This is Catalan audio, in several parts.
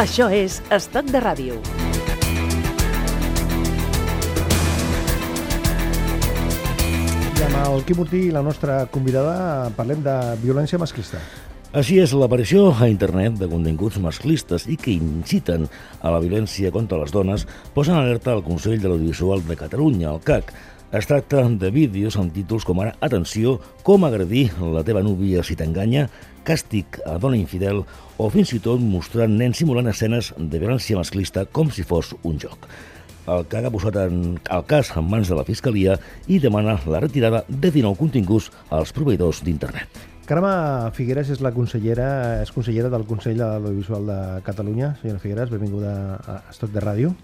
Això és Estat de Ràdio. I amb el Quim Ortí i la nostra convidada parlem de violència masclista. Així és, l'aparició a internet de continguts masclistes i que inciten a la violència contra les dones posen alerta al Consell de l'Audiovisual de Catalunya, el CAC. Es tracta de vídeos amb títols com ara Atenció, com agredir la teva núvia si t'enganya, Càstig a dona infidel o fins i tot mostrant nens simulant escenes de violència masclista com si fos un joc. El CAC ha posat en, el cas en mans de la Fiscalia i demana la retirada de 19 continguts als proveïdors d'internet. Carme Figueres és la consellera, és consellera del Consell de l'Audiovisual de Catalunya. Senyora Figueres, benvinguda a Estoc de Ràdio.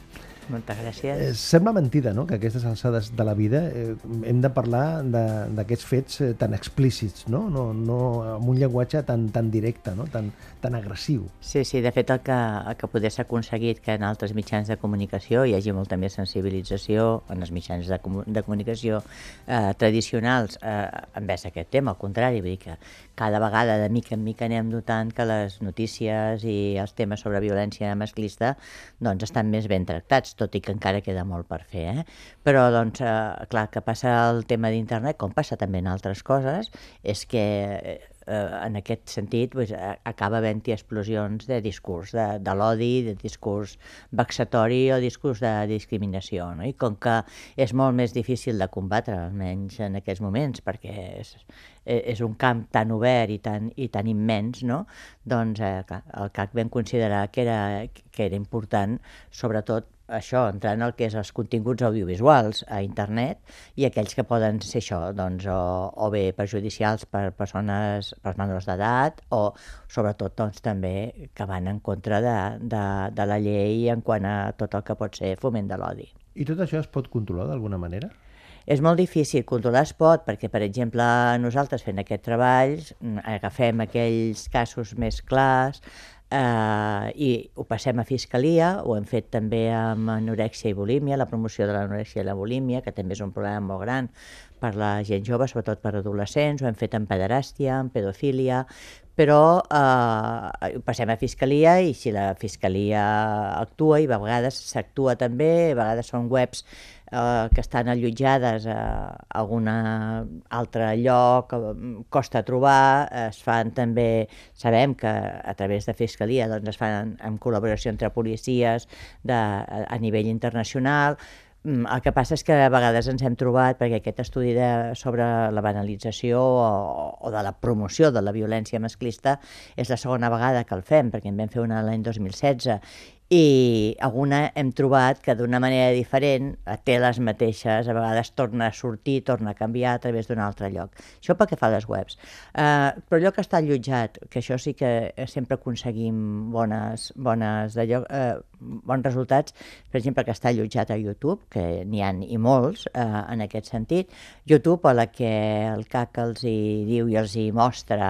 Moltes gràcies. Eh, sembla mentida, no?, que a aquestes alçades de la vida eh, hem de parlar d'aquests fets eh, tan explícits, no? No, no amb un llenguatge tan, tan directe, no?, tan, tan agressiu. Sí, sí, de fet el que, el que poder s'ha aconseguit que en altres mitjans de comunicació hi hagi molta més sensibilització en els mitjans de, comu de comunicació eh, tradicionals eh, envers aquest tema, al contrari, vull dir que cada vegada de mica en mica anem notant que les notícies i els temes sobre violència masclista doncs estan més ben tractats, tot i que encara queda molt per fer. Eh? Però, doncs, eh, clar, que passa el tema d'internet, com passa també en altres coses, és que eh, en aquest sentit pues, a- acaba havent-hi explosions de discurs, de, de l'odi, de discurs vexatori o discurs de discriminació. No? I com que és molt més difícil de combatre, almenys en aquests moments, perquè és, eh, és un camp tan obert i tan, i tan immens, no? doncs eh, clar, el CAC vam considerar que era, que era important, sobretot això, entrar en el que és els continguts audiovisuals a internet i aquells que poden ser això, doncs, o, o bé perjudicials per persones, per menors d'edat, o sobretot doncs, també que van en contra de, de, de la llei en quant a tot el que pot ser foment de l'odi. I tot això es pot controlar d'alguna manera? És molt difícil, controlar es pot, perquè, per exemple, nosaltres fent aquest treball mm, agafem aquells casos més clars eh, i ho passem a Fiscalia, ho hem fet també amb anorèxia i bulímia, la promoció de l'anorèxia i la bulímia, que també és un problema molt gran per la gent jove, sobretot per adolescents, ho hem fet amb pederàstia, amb pedofília, però eh, ho passem a Fiscalia i si la Fiscalia actua, i a vegades s'actua també, a vegades són webs eh, que estan allotjades a algun altre lloc, eh, costa trobar, es fan també, sabem que a través de Fiscalia doncs, es fan en, en col·laboració entre policies de, a, a nivell internacional, Mm, El que passa és que a vegades ens hem trobat, perquè aquest estudi de, sobre la banalització o, o de la promoció de la violència masclista és la segona vegada que el fem, perquè en vam fer una l'any 2016 i alguna hem trobat que d'una manera diferent eh, té les mateixes, a vegades torna a sortir, torna a canviar a través d'un altre lloc. Això pel que fa a les webs. Uh, però allò que està allotjat, que això sí que eh, sempre aconseguim bones, bones d'allò, uh, bons resultats, per exemple, que està allotjat a YouTube, que n'hi han i molts uh, en aquest sentit. YouTube, a la que el CAC els hi diu i els hi mostra,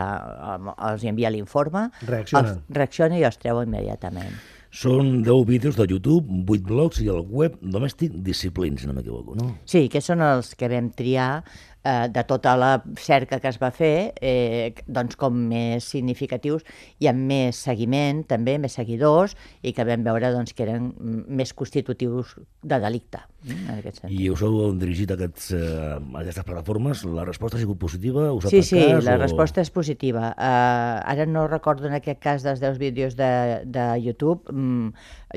els hi envia l'informe, Reaccionen. els reacciona i els treu immediatament. Són 10 vídeos de YouTube, 8 blogs i el web Domestic Disciplines, si no m'equivoco, no? Sí, que són els que vam triar eh, de tota la cerca que es va fer, eh, doncs com més significatius i amb més seguiment, també, més seguidors, i que vam veure doncs, que eren més constitutius de delicte, mm, en aquest sentit. I us heu dirigit a, aquests, eh, a aquestes plataformes, la resposta ha sigut positiva? Us ha Sí, sí, cas, la o- resposta és positiva. Uh, ara no recordo en aquest cas dels 10 vídeos de, de YouTube. Mm,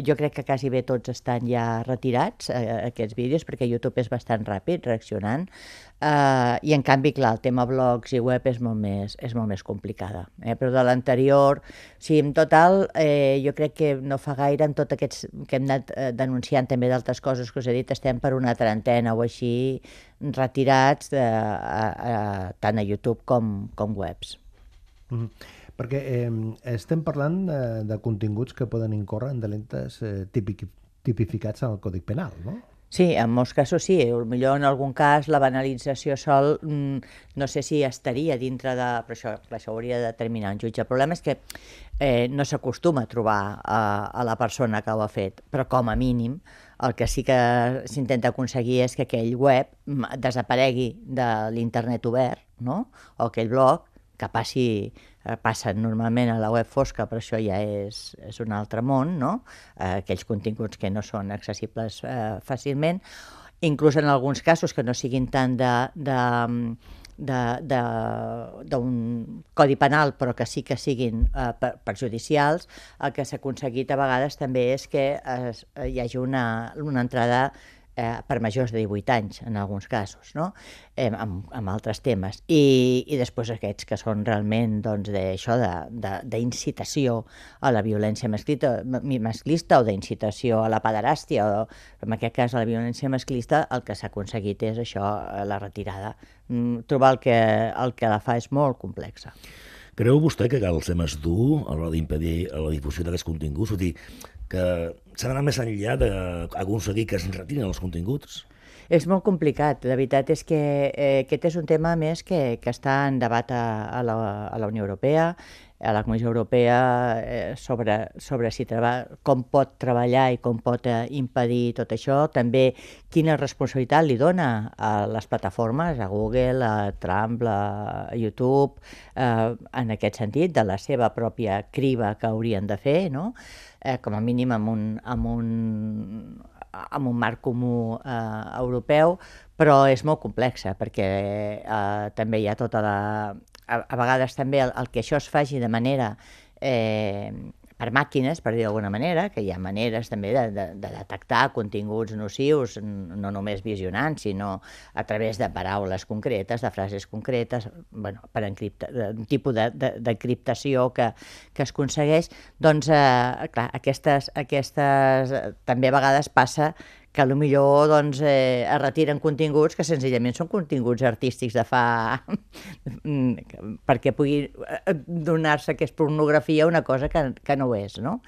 jo crec que quasi bé tots estan ja retirats, uh, aquests vídeos, perquè YouTube és bastant ràpid reaccionant. Uh, I en canvi, clar, el tema blogs i web és molt més, és molt més complicada. Eh? Però de l'anterior, o sigui, en total, eh, jo crec que no fa gaire, en tot aquests que hem anat eh, denunciant també d'altres coses que us he dit, estem per una trentena o així retirats de, a, a, tant a YouTube com, com webs. Mm. Perquè eh, estem parlant de, de continguts que poden incórrer en delictes eh, típic, tipificats al Còdic Penal, no? Sí, en molts casos sí. Potser en algun cas la banalització sol mm, no sé si estaria dintre de... Però això, clar, això ho hauria de determinar un jutge. El problema és que eh, no s'acostuma a trobar a, a la persona que ho ha fet, però com a mínim el que sí que s'intenta aconseguir és que aquell web mm, desaparegui de l'internet obert, no? o aquell blog, que passi eh, passen normalment a la web fosca, però això ja és, és un altre món, no? Eh, aquells continguts que no són accessibles eh, fàcilment, inclús en alguns casos que no siguin tant de, de, d'un codi penal però que sí que siguin eh, perjudicials, el que s'ha aconseguit a vegades també és que es, hi hagi una, una entrada eh, per majors de 18 anys, en alguns casos, no? eh, amb, amb altres temes. I, I després aquests que són realment doncs, d'això d'incitació a la violència masclista, masclista o d'incitació a la pederàstia, o en aquest cas a la violència masclista, el que s'ha aconseguit és això, eh, la retirada. Mm, trobar el que, el que la fa és molt complexa. Creu vostè que cal ser més dur a l'hora d'impedir la difusió d'aquests continguts? Vull dir, que s'ha d'anar més enllà d'aconseguir que es retirin els continguts? És molt complicat. La veritat és que eh, aquest és un tema més que, que està en debat a, a, la, a la Unió Europea, a la Comissió Europea eh, sobre, sobre si treba, com pot treballar i com pot eh, impedir tot això, també quina responsabilitat li dona a les plataformes, a Google, a Trump, a YouTube, eh, en aquest sentit, de la seva pròpia criba que haurien de fer, no? Eh, com a mínim amb un, amb un, amb un marc comú eh, europeu, però és molt complexa perquè eh, també hi ha tota la... A, a vegades també el, el que això es faci de manera eh, per màquines, per dir d'alguna manera, que hi ha maneres també de, de, de detectar continguts nocius, no només visionant, sinó a través de paraules concretes, de frases concretes, bueno, per un tipus d'encriptació que, que es aconsegueix, doncs, eh, clar, aquestes, aquestes també a vegades passa que millor doncs, eh, es retiren continguts que senzillament són continguts artístics de fa... perquè pugui eh, donar-se que és pornografia una cosa que, que no és, no?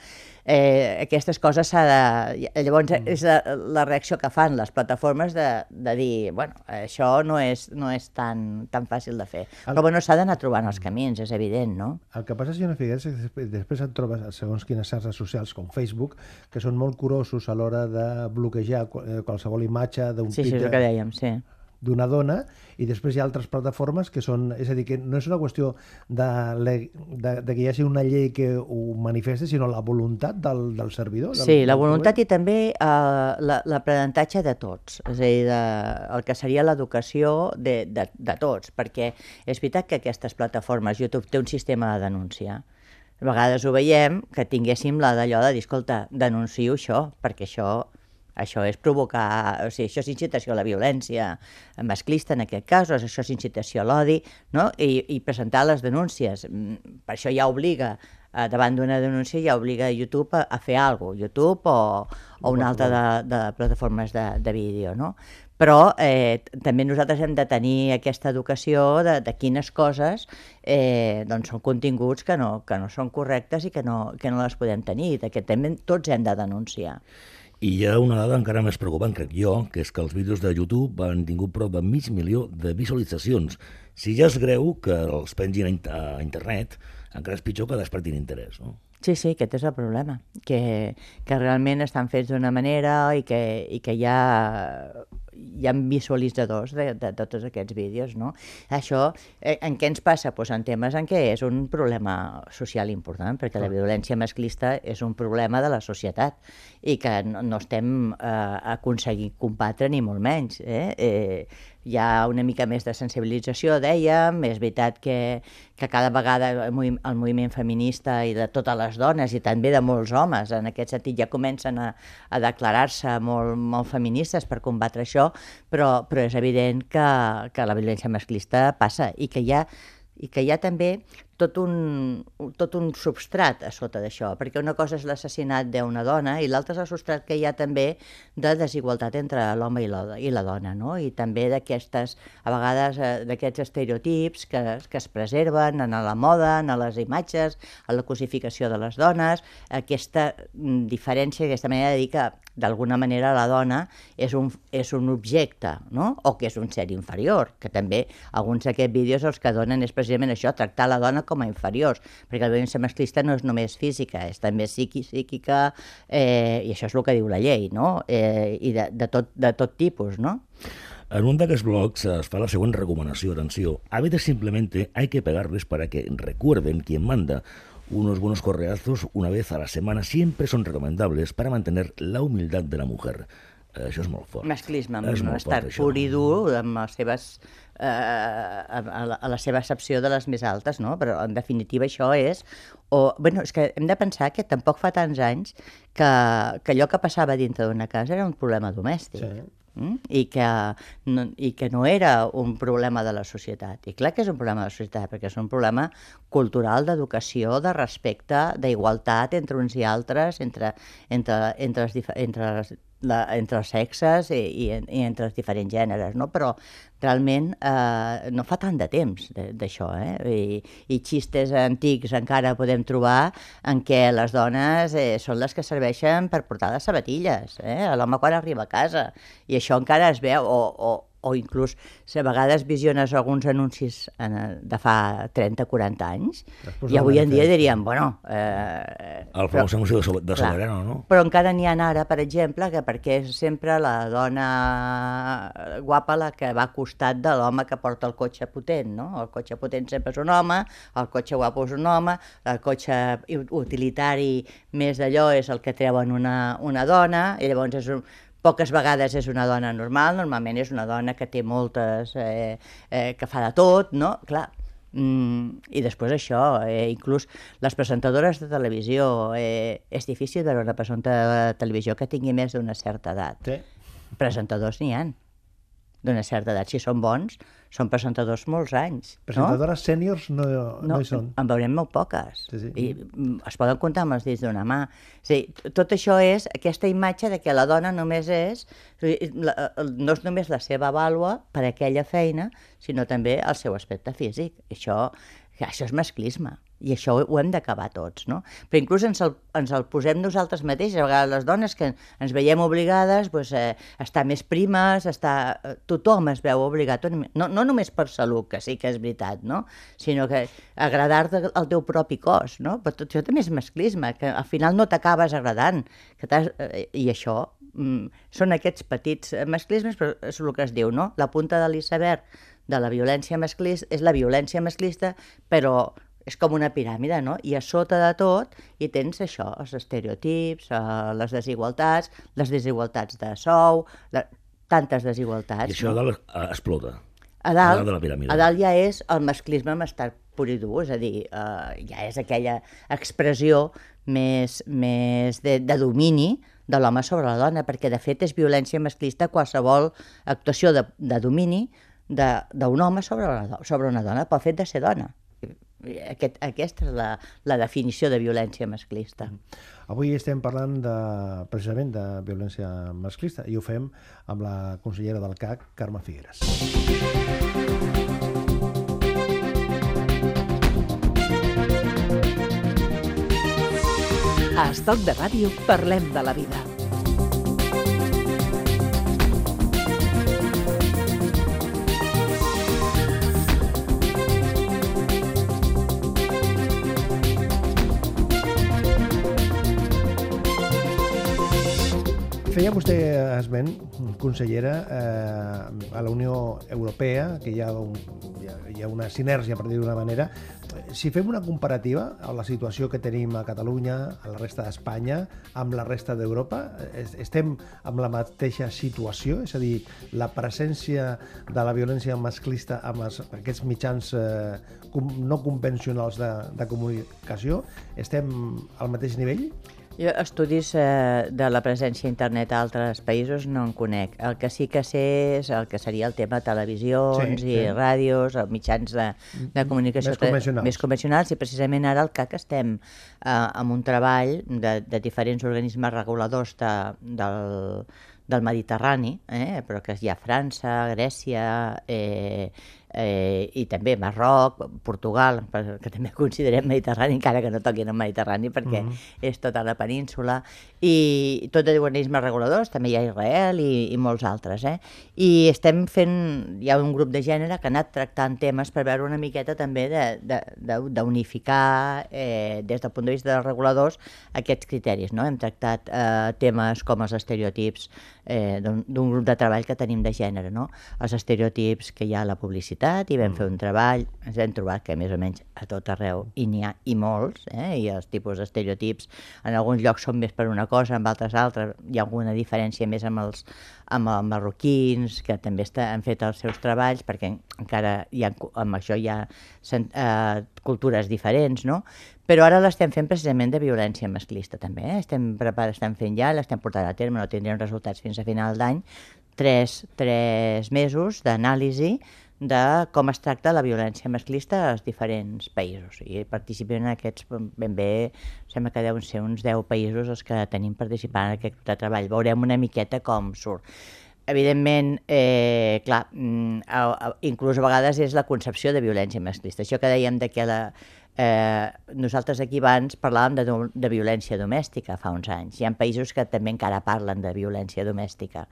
Eh, aquestes coses s'ha de... Llavors, mm. és la, la reacció que fan les plataformes de, de dir, bueno, això no és, no és tan, tan fàcil de fer. El... Però bueno, s'ha d'anar trobant els camins, és evident, no? El que passa, senyora Figueres, és que després et trobes, segons quines xarxes socials, com Facebook, que són molt curosos a l'hora de bloquejar eh, qualsevol imatge d'un sí, sí, és el que dèiem, sí d'una dona i després hi ha altres plataformes que són... És a dir, que no és una qüestió de, de, de que hi hagi una llei que ho manifesti, sinó la voluntat del, del servidor. Del, sí, la voluntat i també uh, l'aprenentatge de tots, és a dir, de, el que seria l'educació de, de, de tots, perquè és veritat que aquestes plataformes, YouTube té un sistema de denúncia, a vegades ho veiem, que tinguéssim la d'allò de dir, escolta, denuncio això, perquè això això és provocar, o sigui, això és incitació a la violència masclista en aquest cas, o això és incitació a l'odi, no? I, i presentar les denúncies. Mm, per això ja obliga, eh, davant d'una denúncia, ja obliga YouTube a, a fer alguna cosa, YouTube o, o una altra de, de plataformes de, de vídeo, no? Però eh, també nosaltres hem de tenir aquesta educació de, de quines coses eh, doncs són continguts que no, que no són correctes i que no, que no les podem tenir, que també tots hem de denunciar. I hi ha una dada encara més preocupant, crec jo, que és que els vídeos de YouTube han tingut prop de mig milió de visualitzacions. Si ja és greu que els pengin a internet, encara és pitjor que despertin interès, no? Sí, sí, aquest és el problema, que, que realment estan fets d'una manera i que, i que hi ha hi ha visualitzadors de, de, de tots aquests vídeos, no? Això, eh, en què ens passa? Pues en temes en què és un problema social important, perquè la violència masclista és un problema de la societat i que no, no estem eh, aconseguint combatre ni molt menys. Eh? Eh, hi ha una mica més de sensibilització, dèiem, és veritat que, que cada vegada el, el moviment feminista i de totes les dones i també de molts homes, en aquest sentit ja comencen a, a declarar-se molt, molt feministes per combatre això, però, però és evident que, que la violència masclista passa i que hi ha i que hi ha també tot un, tot un substrat a sota d'això, perquè una cosa és l'assassinat d'una dona i l'altra és el substrat que hi ha també de desigualtat entre l'home i, la, i la dona, no? i també d'aquestes, a vegades, eh, d'aquests estereotips que, que es preserven en la moda, en les imatges, en la cosificació de les dones, aquesta mm, diferència, aquesta manera de dir que d'alguna manera la dona és un, és un objecte, no? o que és un ser inferior, que també alguns d'aquests vídeos els que donen és precisament això, tractar la dona com a inferiors, perquè la violència masclista no és només física, és també psíquica, eh, i això és el que diu la llei, no? Eh, i de, de, tot, de tot tipus, no? En un d'aquests blogs es fa la següent recomanació, atenció. A veces simplemente hay que pegarles para que recuerden quién manda. Unos buenos correazos una vez a la semana siempre son recomendables para mantener la humildad de la mujer. Això és molt fort. Masclisme, És molt estar fort, això. pur i dur, amb les seves, eh, a, a, la, a la seva accepció de les més altes, no? Però, en definitiva, això és... O, bueno, és que hem de pensar que tampoc fa tants anys que, que allò que passava dintre d'una casa era un problema domèstic. Sí. Mm? I, que no, i que no era un problema de la societat. I clar que és un problema de la societat, perquè és un problema cultural, d'educació, de respecte, d'igualtat entre uns i altres, entre, entre, entre, dif- entre, les, la, entre els sexes i, i, i entre els diferents gèneres, no? Però realment eh, no fa tant de temps de- d'això, eh? I, I xistes antics encara podem trobar en què les dones eh, són les que serveixen per portar les sabatilles, eh? L'home quan arriba a casa. I això encara es veu, o, o, o inclús si a vegades visiones alguns anuncis en, de fa 30-40 anys, i avui en dia diríem, bueno... Eh, El famós anunci de, de. Soberano, no? Però encara n'hi ha ara, per exemple, que perquè és sempre la dona guapa la que va al costat de l'home que porta el cotxe potent, no? El cotxe potent sempre és un home, el cotxe guapo és un home, el cotxe utilitari més d'allò és el que treuen una, una dona, i llavors és un, poques vegades és una dona normal, normalment és una dona que té moltes, eh, eh, que fa de tot, no? Clar, Mm, I després això, eh, inclús les presentadores de televisió, eh, és difícil veure una presentadora de televisió que tingui més d'una certa edat. Sí. Presentadors n'hi han d'una certa edat. Si són bons, són presentadors molts anys. Presentadores sèniors no, no, no hi són. En veurem molt poques. Sí, sí. I mm, es poden comptar amb els dits d'una mà. És dir, tot això és aquesta imatge de que la dona només és... No és només la seva vàlua per aquella feina, sinó també el seu aspecte físic. Això, això és masclisme. I això ho hem d'acabar tots, no? Però inclús ens el, ens el posem nosaltres mateixes. A vegades les dones que ens veiem obligades doncs, eh, a estar més primes, a estar... eh, tothom es veu obligat, no, no només per salut, que sí que és veritat, no? Sinó que agradar-te al teu propi cos, no? Però tot això també és masclisme, que al final no t'acabes agradant. Que eh, I això mm, són aquests petits eh, masclismes, però és el que es diu, no? La punta de l'iceberg de la violència masclista és la violència masclista, però és com una piràmide, no? I a sota de tot hi tens això, els estereotips, eh, les desigualtats, les desigualtats de sou, la, tantes desigualtats. I això a dalt eh, explota. A dalt, A dalt de la piràmide. a dalt ja és el masclisme amb estar pur i dur, és a dir, eh, ja és aquella expressió més, més de, de domini de l'home sobre la dona, perquè de fet és violència masclista qualsevol actuació de, de domini de- d'un home sobre do- sobre una dona pel fet de ser dona. Aquest, aquesta és la, la definició de violència masclista. Avui estem parlant de, precisament de violència masclista i ho fem amb la consellera del CAC, Carme Figueres. A Estoc de Ràdio parlem de la vida. Feia vostè esment, consellera, eh, a la Unió Europea, que hi ha, un, hi ha, hi ha una sinergia, per dir-ho d'una manera. Si fem una comparativa a la situació que tenim a Catalunya, a la resta d'Espanya, amb la resta d'Europa, es- estem amb la mateixa situació? És a dir, la presència de la violència masclista amb els, aquests mitjans eh, no convencionals de, de comunicació, estem al mateix nivell? Jo estudis eh, de la presència a internet a altres països no en conec. El que sí que sé és el que seria el tema televisions Sí, i sí. ràdios, mitjans de, de comunicació Més convencionals. més convencionals i precisament ara al CAC estem eh, amb un treball de, de diferents organismes reguladors de, del, del Mediterrani, eh, però que hi ha França, Grècia, eh, eh, i també Marroc, Portugal, que també considerem Mediterrani, encara que no toquin el Mediterrani, perquè és tota la península, i tot de organismes reguladors, també hi ha Israel i, i molts altres. Eh? I estem fent, hi ha un grup de gènere que ha anat tractant temes per veure una miqueta també de- de- de- d'unificar eh, des del punt de vista dels reguladors aquests criteris. No? Hem tractat eh, temes com els estereotips eh, d'un grup de treball que tenim de gènere, no? Els estereotips que hi ha a la publicitat, i vam mm. fer un treball, ens hem trobat que més o menys a tot arreu i n'hi ha i molts, eh? i els tipus d'estereotips en alguns llocs són més per una cosa, en altres altres hi ha alguna diferència més amb els, amb els marroquins, que també està, han fet els seus treballs, perquè encara hi ha, amb això hi ha eh, cultures diferents, no? Però ara l'estem fent precisament de violència masclista també. Eh? Estem, estem fent ja, l'estem portant a terme, no tindrem resultats fins a final d'any, tres, tres mesos d'anàlisi de com es tracta la violència masclista als diferents països. I participen en aquests, ben bé, sembla que deuen ser uns 10 països els que tenim participant en aquest de treball. Veurem una miqueta com surt. Evidentment, eh, clar, mm, inclús a vegades és la concepció de violència masclista. Això que dèiem de que la, Eh, nosaltres aquí abans parlàvem de, de violència domèstica fa uns anys. Hi ha països que també encara parlen de violència domèstica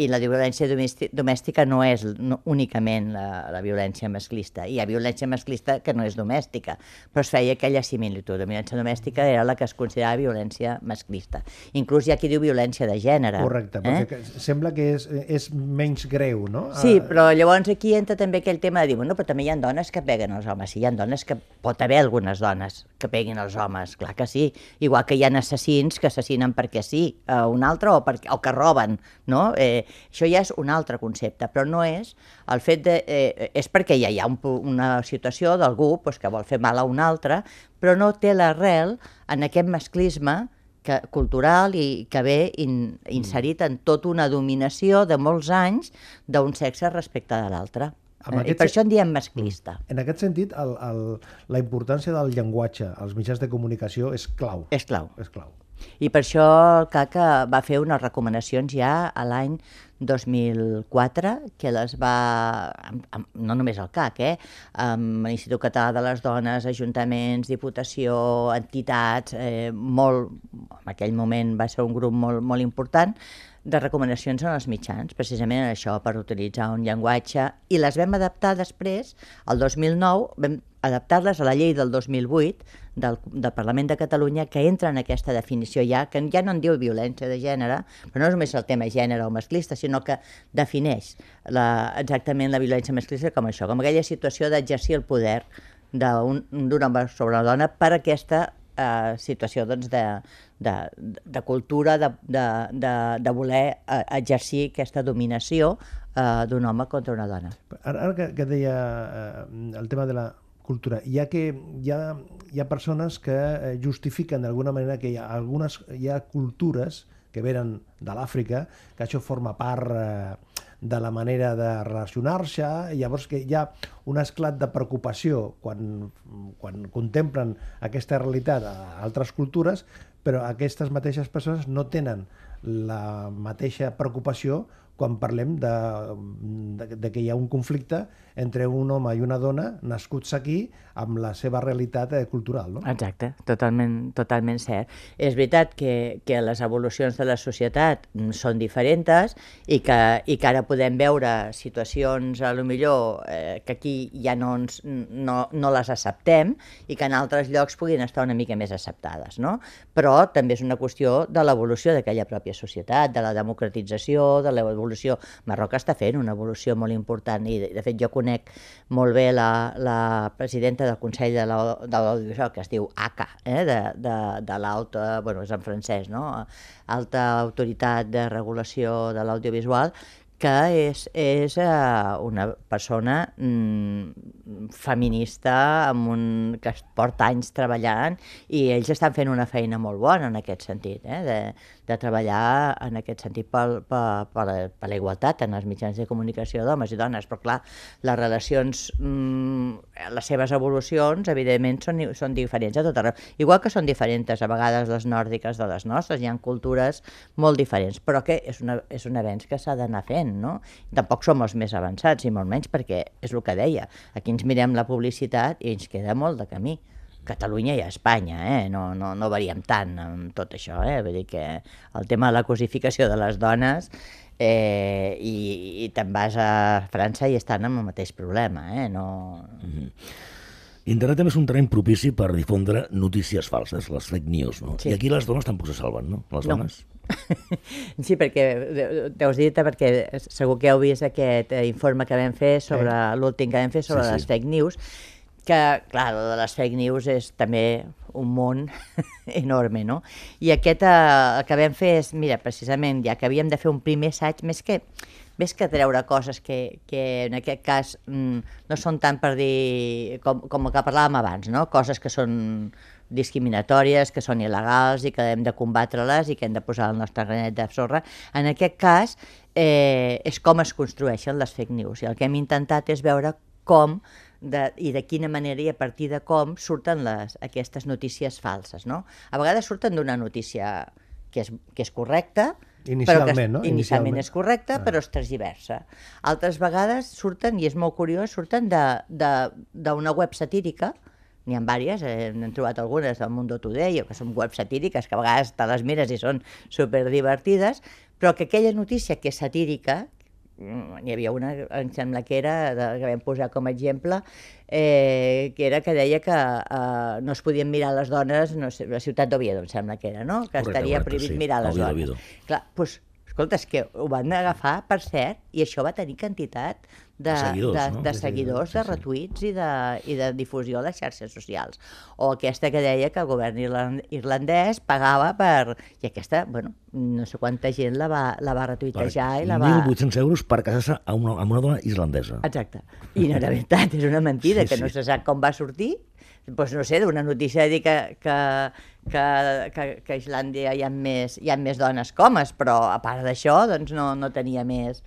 i la violència domèstica no és no, únicament la, la violència masclista. Hi ha violència masclista que no és domèstica, però es feia aquella similitud. La violència domèstica era la que es considerava violència masclista. Inclús hi ha qui diu violència de gènere. Correcte, eh? perquè sembla que és, és menys greu, no? Sí, ah. però llavors aquí entra també aquell tema de dir, bueno, però també hi ha dones que peguen els homes, sí, hi ha dones que pot haver algunes dones que peguin els homes, clar que sí. Igual que hi ha assassins que assassinen perquè sí, a un altre o, perquè, o que roben, no? Eh, això ja és un altre concepte, però no és el fet de... Eh, és perquè ja hi ha un, una situació d'algú pues, que vol fer mal a un altre, però no té l'arrel en aquest masclisme que, cultural i que ve in, inserit en tota una dominació de molts anys d'un sexe respecte de l'altre. Eh, I per això en diem masclista. En aquest sentit, el, el, la importància del llenguatge als mitjans de comunicació és clau. És clau. És clau. I per això el CAC va fer unes recomanacions ja a l'any 2004, que les va, no només el CAC, eh, amb l'Institut Català de les Dones, ajuntaments, diputació, entitats, eh, molt, en aquell moment va ser un grup molt, molt important, de recomanacions en els mitjans, precisament en això, per utilitzar un llenguatge, i les vam adaptar després, el 2009, vam adaptar-les a la llei del 2008 del, del Parlament de Catalunya que entra en aquesta definició ja, que ja no en diu violència de gènere, però no només el tema gènere o masclista, sinó que defineix la, exactament la violència masclista com això, com aquella situació d'exercir el poder d'un home sobre una dona per aquesta eh, situació doncs, de, de, de cultura, de, de, de, de voler eh, exercir aquesta dominació eh, d'un home contra una dona. Ara, ara que, que deia eh, el tema de la cultura, hi ha, que, hi ha, hi ha persones que eh, justifiquen d'alguna manera que hi ha, algunes, hi ha cultures que venen de l'Àfrica, que això forma part eh, de la manera de relacionar-se, llavors que hi ha un esclat de preocupació quan, quan contemplen aquesta realitat a altres cultures, però aquestes mateixes persones no tenen la mateixa preocupació quan parlem de, de, de que hi ha un conflicte entre un home i una dona nascuts aquí amb la seva realitat eh, cultural. No? Exacte, totalment, totalment cert. És veritat que, que les evolucions de la societat són diferents i que, i que ara podem veure situacions, a lo millor, eh, que aquí ja no, ens, no, no les acceptem i que en altres llocs puguin estar una mica més acceptades. No? Però també és una qüestió de l'evolució d'aquella pròpia societat, de la democratització, de l'evolució. Marroc està fent una evolució molt important i, de fet, jo conec molt bé la, la presidenta del Consell de l'Audiovisual, que es diu ACA, eh, de, de, de l'alta, bueno, és en francès, no? Alta Autoritat de Regulació de l'Audiovisual, que és, és uh, una persona mm, feminista amb un, que porta anys treballant i ells estan fent una feina molt bona en aquest sentit, eh, de, de treballar en aquest sentit per, per, per, per la igualtat en els mitjans de comunicació d'homes i dones, però clar, les relacions, mm, les seves evolucions, evidentment, són, són diferents a tot arreu. Igual que són diferents a vegades les nòrdiques de les nostres, hi ha cultures molt diferents, però que és, una, és un avenç que s'ha d'anar fent, no? Tampoc som els més avançats, i molt menys perquè és el que deia, aquí ens mirem la publicitat i ens queda molt de camí. Catalunya i a Espanya, eh? no, no, no variem tant amb tot això. Eh? Vull dir que el tema de la cosificació de les dones eh, i, i te'n vas a França i estan amb el mateix problema. Eh? No... Mm -hmm. Internet també és un terreny propici per difondre notícies falses, les fake news, no? Sí. I aquí les dones tampoc se salven, no? Les No. dones. Sí, perquè t'heus dit, perquè segur que heu vist aquest eh, informe que vam fer sobre l'últim que vam fer sobre Sí, sí. les fake news, que, clar, de les fake news és també un món enorme, no? I aquest, eh, el que vam fer és, mira, precisament, ja que havíem de fer un primer assaig, més que, més que treure coses que, que en aquest cas mm, no són tant per dir, com, com el que parlàvem abans, no? Coses que són discriminatòries, que són il·legals i que hem de combatre-les i que hem de posar el nostre granet de sorra. En aquest cas, eh, és com es construeixen les fake news. I el que hem intentat és veure com de, i de quina manera i a partir de com surten les, aquestes notícies falses. No? A vegades surten d'una notícia que és, que és correcta, però que Inicialment, no? inicialment Inicialment. és correcta, Ah. però es transversa. Altres vegades surten, i és molt curiós, surten d'una web satírica, n'hi ha diverses, eh, n'hem trobat algunes del Mundo Today, o que són webs satíriques, que a vegades te les mires i són superdivertides, però que aquella notícia que és satírica, n'hi havia una, em sembla que era, de, que vam posar com a exemple, eh, que era que deia que eh, no es podien mirar les dones, no sé, la ciutat d'Oviedo, em sembla que era, no? Que Correcte, estaria correcte, prohibit sí. mirar les Oviedo, dones. Oviedo. Clar, doncs, escolta, és que ho van agafar, per cert, i això va tenir quantitat de, De seguidors, de, no? de seguidors, de retuits i de, i de difusió a les xarxes socials. O aquesta que deia que el govern irlan- irlandès pagava per... I aquesta, bueno, no sé quanta gent la va, la va retuitejar i la va... 1.800 euros per casar-se amb, una, amb una dona islandesa. Exacte. I no era veritat, és una mentida, Sí, que no sí. se sap com va sortir. Doncs no sé, d'una notícia dir que, que, que, que, que a Islàndia hi ha, més, hi ha més dones que homes, però a part d'això doncs no, no, tenia més,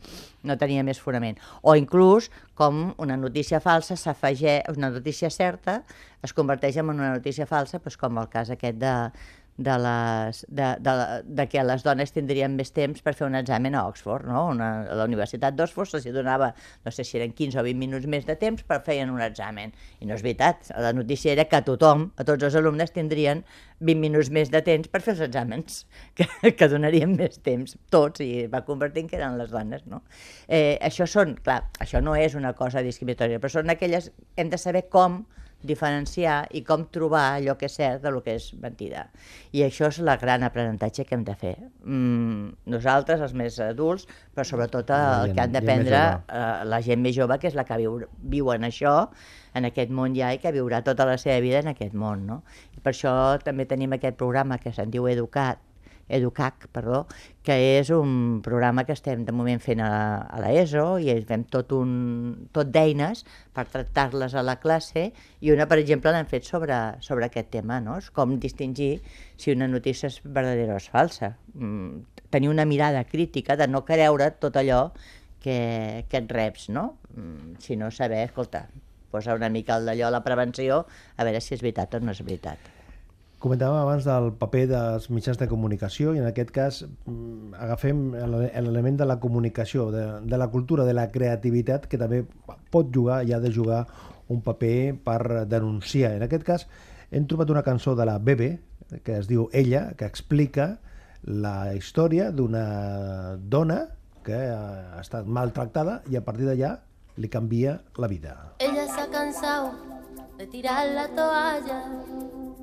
no tenia més fonament. O inclús com una notícia falsa s'afegeix, una notícia certa es converteix en una notícia falsa, doncs com el cas aquest de, de, les, de, de, de que les dones tindrien més temps per fer un examen a Oxford, no? Una, a la Universitat d'Oxford se'ls donava, no sé si eren 15 o 20 minuts més de temps per feien un examen. I no és veritat, la notícia era que tothom, a tots els alumnes, tindrien 20 minuts més de temps per fer els exàmens, que, que donarien més temps, tots, i va convertir en que eren les dones, no? Eh, això són, clar, això no és una cosa discriminatòria, però són aquelles, hem de saber com diferenciar i com trobar allò que és cert de lo que és mentida. I això és la gran aprenentatge que hem de fer. Mm, nosaltres, els més adults, però sobretot La el gent- que han d'aprendre eh, la gent més jove, que és la que viu, viu en això, en aquest món ja, i que viurà tota la seva vida en aquest món. No? I per això també tenim aquest programa que se'n diu Educat, Educac, perdó, que és un programa que estem de moment fent a, a l'ESO i fem tot, un, tot d'eines per tractar-les a la classe i una, per exemple, l'hem fet sobre, sobre aquest tema, no? És com distingir si una notícia és verdadera o és falsa. Mm, tenir una mirada crítica de no creure tot allò que, que et reps, no? Mm, si no saber, escolta, posa una mica d'allò a la prevenció a veure si és veritat o no és veritat. Comentàvem abans del paper dels mitjans de comunicació i en aquest cas mm, agafem l'ele- l'element de la comunicació, de, de la cultura, de la creativitat que també pot jugar i ha de jugar un paper per denunciar. En aquest cas hem trobat una cançó de la Bebe que es diu Ella, que explica la història d'una dona que ha estat maltractada i a partir d'allà li canvia la vida. Ella se ha cansado de tirar la toalla,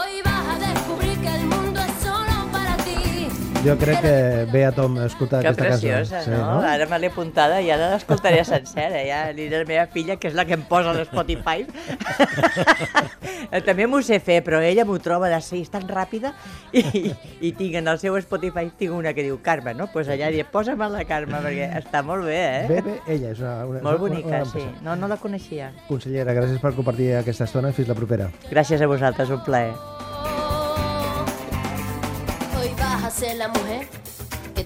Hoy vas Jo crec que ve a tom escoltar Que aquesta preciosa, cançó. no? Ara me l'he apuntada i ara l'escoltaré sencera. Ja li diré a la meva filla, que és la que em posa a l'Spotify. També m'ho sé fer, però ella m'ho troba de ser tan ràpida i, i tinc en el seu Spotify tinc una que diu Carme, no? Doncs pues allà diré, posa'm la Carme, perquè està molt bé, eh? Bebe, ella, és una, una, Molt una- bonica, una sí. peça. No, no la coneixia. Consellera, gràcies per compartir aquesta estona. Fins la propera. Gràcies a vosaltres, un plaer.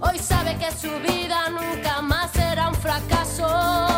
hoy sabe que su vida nunca más será un fracaso.